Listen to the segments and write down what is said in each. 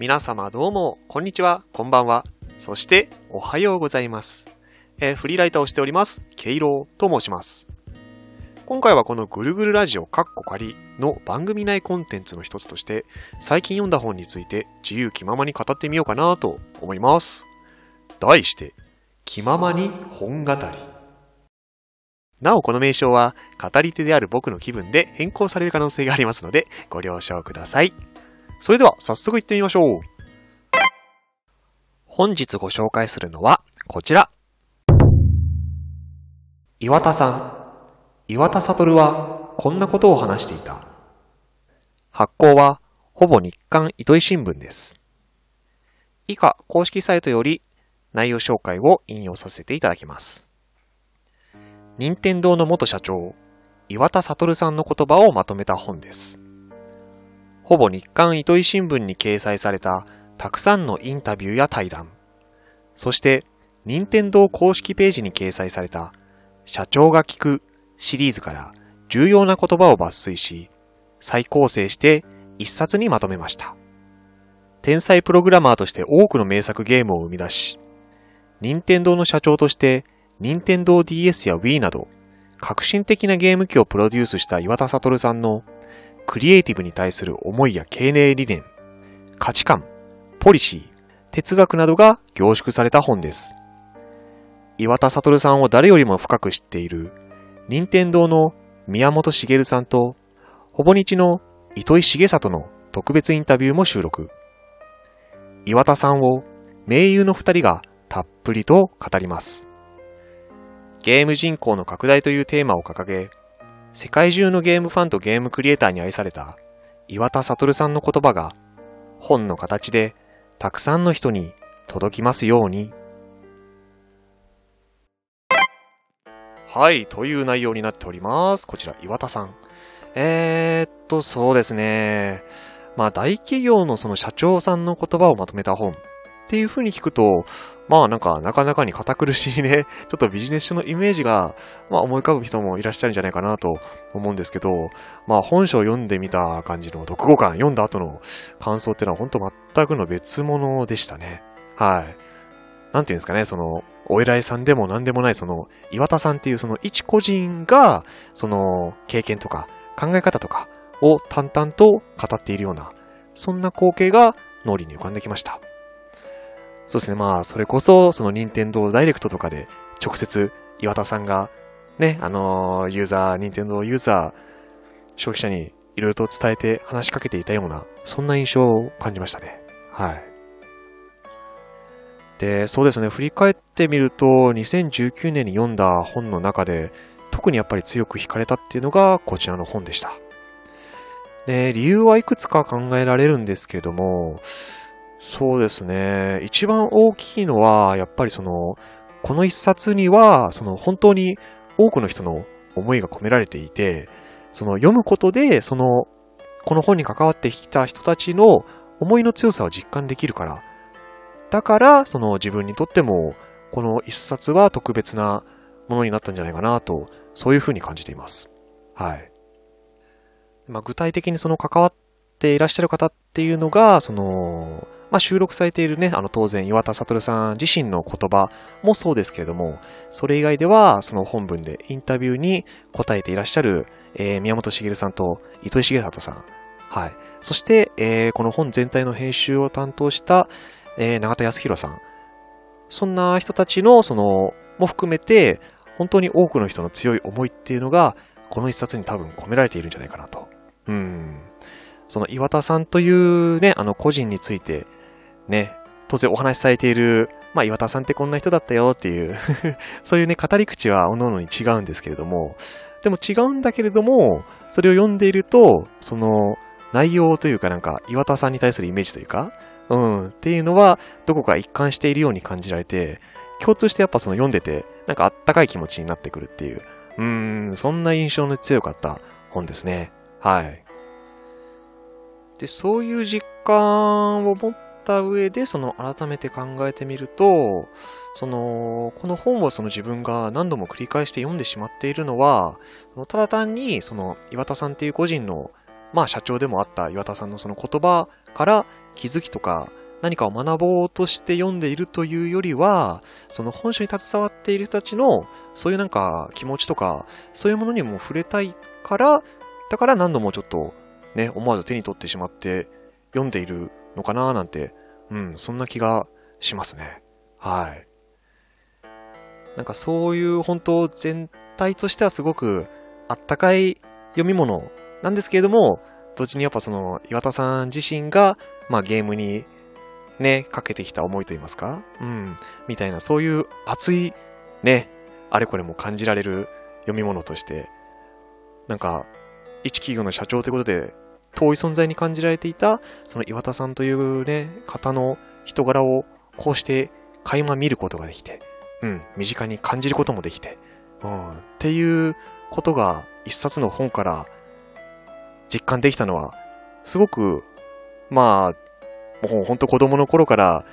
皆様どうも、こんにちは、こんばんは。そして、おはようございます。えー、フリーライターをしております、ケイロウと申します。今回はこのぐるぐるラジオカッコ仮の番組内コンテンツの一つとして、最近読んだ本について自由気ままに語ってみようかなと思います。題して、気ままに本語り。なおこの名称は語り手である僕の気分で変更される可能性がありますのでご了承ください。それでは早速行ってみましょう。本日ご紹介するのはこちら。岩田さん。岩田悟はこんなことを話していた。発行はほぼ日刊糸井新聞です。以下公式サイトより内容紹介を引用させていただきます。任天堂の元社長、岩田悟さんの言葉をまとめた本です。ほぼ日刊糸井新聞に掲載されたたくさんのインタビューや対談、そして任天堂公式ページに掲載された社長が聞くシリーズから重要な言葉を抜粋し、再構成して一冊にまとめました。天才プログラマーとして多くの名作ゲームを生み出し、任天堂の社長として任天堂 DS や Wii など革新的なゲーム機をプロデュースした岩田悟さんのクリエイティブに対する思いや経営理念、価値観、ポリシー、哲学などが凝縮された本です。岩田悟さんを誰よりも深く知っている、任天堂の宮本茂さんと、ほぼ日の糸井重里の特別インタビューも収録。岩田さんを名優の二人がたっぷりと語ります。ゲーム人口の拡大というテーマを掲げ、世界中のゲームファンとゲームクリエイターに愛された岩田悟さんの言葉が本の形でたくさんの人に届きますように。はい、という内容になっております。こちら、岩田さん。えー、っと、そうですね。まあ、大企業のその社長さんの言葉をまとめた本っていう風に聞くと、まあなんかなかなかに堅苦しいね、ちょっとビジネス書のイメージが、まあ思い浮かぶ人もいらっしゃるんじゃないかなと思うんですけど、まあ本書を読んでみた感じの読後感、読んだ後の感想っていうのは本当全くの別物でしたね。はい。なんていうんですかね、その、お偉いさんでも何でもない、その、岩田さんっていうその一個人が、その、経験とか考え方とかを淡々と語っているような、そんな光景が脳裏に浮かんできました。そうですね、まあ、それこそ、その任天堂ダイレクトとかで、直接、岩田さんが、ね、あのー、ユーザー、任天堂ユーザー、消費者にいろいろと伝えて話しかけていたような、そんな印象を感じましたね。はい。で、そうですね、振り返ってみると、2019年に読んだ本の中で、特にやっぱり強く惹かれたっていうのが、こちらの本でした。で、理由はいくつか考えられるんですけども、そうですね。一番大きいのは、やっぱりその、この一冊には、その本当に多くの人の思いが込められていて、その読むことで、その、この本に関わってきた人たちの思いの強さを実感できるから。だから、その自分にとっても、この一冊は特別なものになったんじゃないかなと、そういうふうに感じています。はい。まあ、具体的にその関わっていらっしゃる方っていうのが、その、まあ、収録されているね、あの当然岩田悟さん自身の言葉もそうですけれども、それ以外ではその本文でインタビューに答えていらっしゃる、えー、宮本茂さんと糸井重里さん。はい。そして、えー、この本全体の編集を担当した、えー、永田康弘さん。そんな人たちの、その、も含めて、本当に多くの人の強い思いっていうのが、この一冊に多分込められているんじゃないかなと。うん。その岩田さんというね、あの個人について、ね、当然お話しされている、まあ岩田さんってこんな人だったよっていう そういうね、語り口は各々に違うんですけれども、でも違うんだけれども、それを読んでいると、その内容というかなんか岩田さんに対するイメージというか、うん、っていうのはどこか一貫しているように感じられて、共通してやっぱその読んでて、なんかあったかい気持ちになってくるっていう、うん、そんな印象の強かった本ですね。はい。で、そういう実感を持った上で、その改めて考えてみると、その、この本をその自分が何度も繰り返して読んでしまっているのは、ただ単に、その岩田さんっていう個人の、まあ社長でもあった岩田さんのその言葉から気づきとか何かを学ぼうとして読んでいるというよりは、その本書に携わっている人たちのそういうなんか気持ちとか、そういうものにも触れたいから、だから何度もちょっとね、思わず手に取ってしまって読んでいるのかななんて、うん、そんな気がしますね。はい。なんかそういう本当全体としてはすごくあったかい読み物なんですけれども、同時にやっぱその岩田さん自身が、まあゲームにね、かけてきた思いと言いますかうん。みたいな、そういう熱い、ね、あれこれも感じられる読み物として、なんか、一企業の社長ということで、遠い存在に感じられていた、その岩田さんというね、方の人柄をこうして垣間見ることができて、うん、身近に感じることもできて、うん、っていうことが一冊の本から実感できたのは、すごく、まあ、もうほんと子供の頃から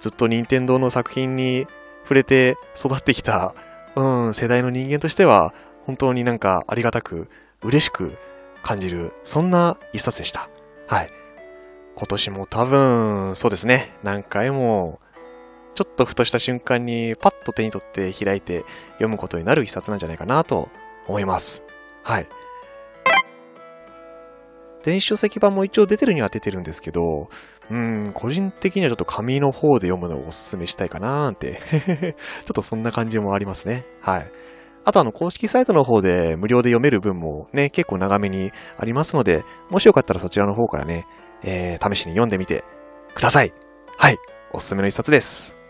ずっと任天堂の作品に触れて育ってきた、うん、世代の人間としては、本当になんかありがたく、嬉しく感じる、そんな一冊でした。はい。今年も多分、そうですね、何回も、ちょっとふとした瞬間にパッと手に取って開いて読むことになる一冊なんじゃないかなと思います。はい。電子書籍版も一応出てるには出てるんですけど、うん、個人的にはちょっと紙の方で読むのをお勧めしたいかなーって ちょっとそんな感じもありますね。はい。あとあの公式サイトの方で無料で読める分もね、結構長めにありますので、もしよかったらそちらの方からね、えー、試しに読んでみてください。はい。おすすめの一冊です。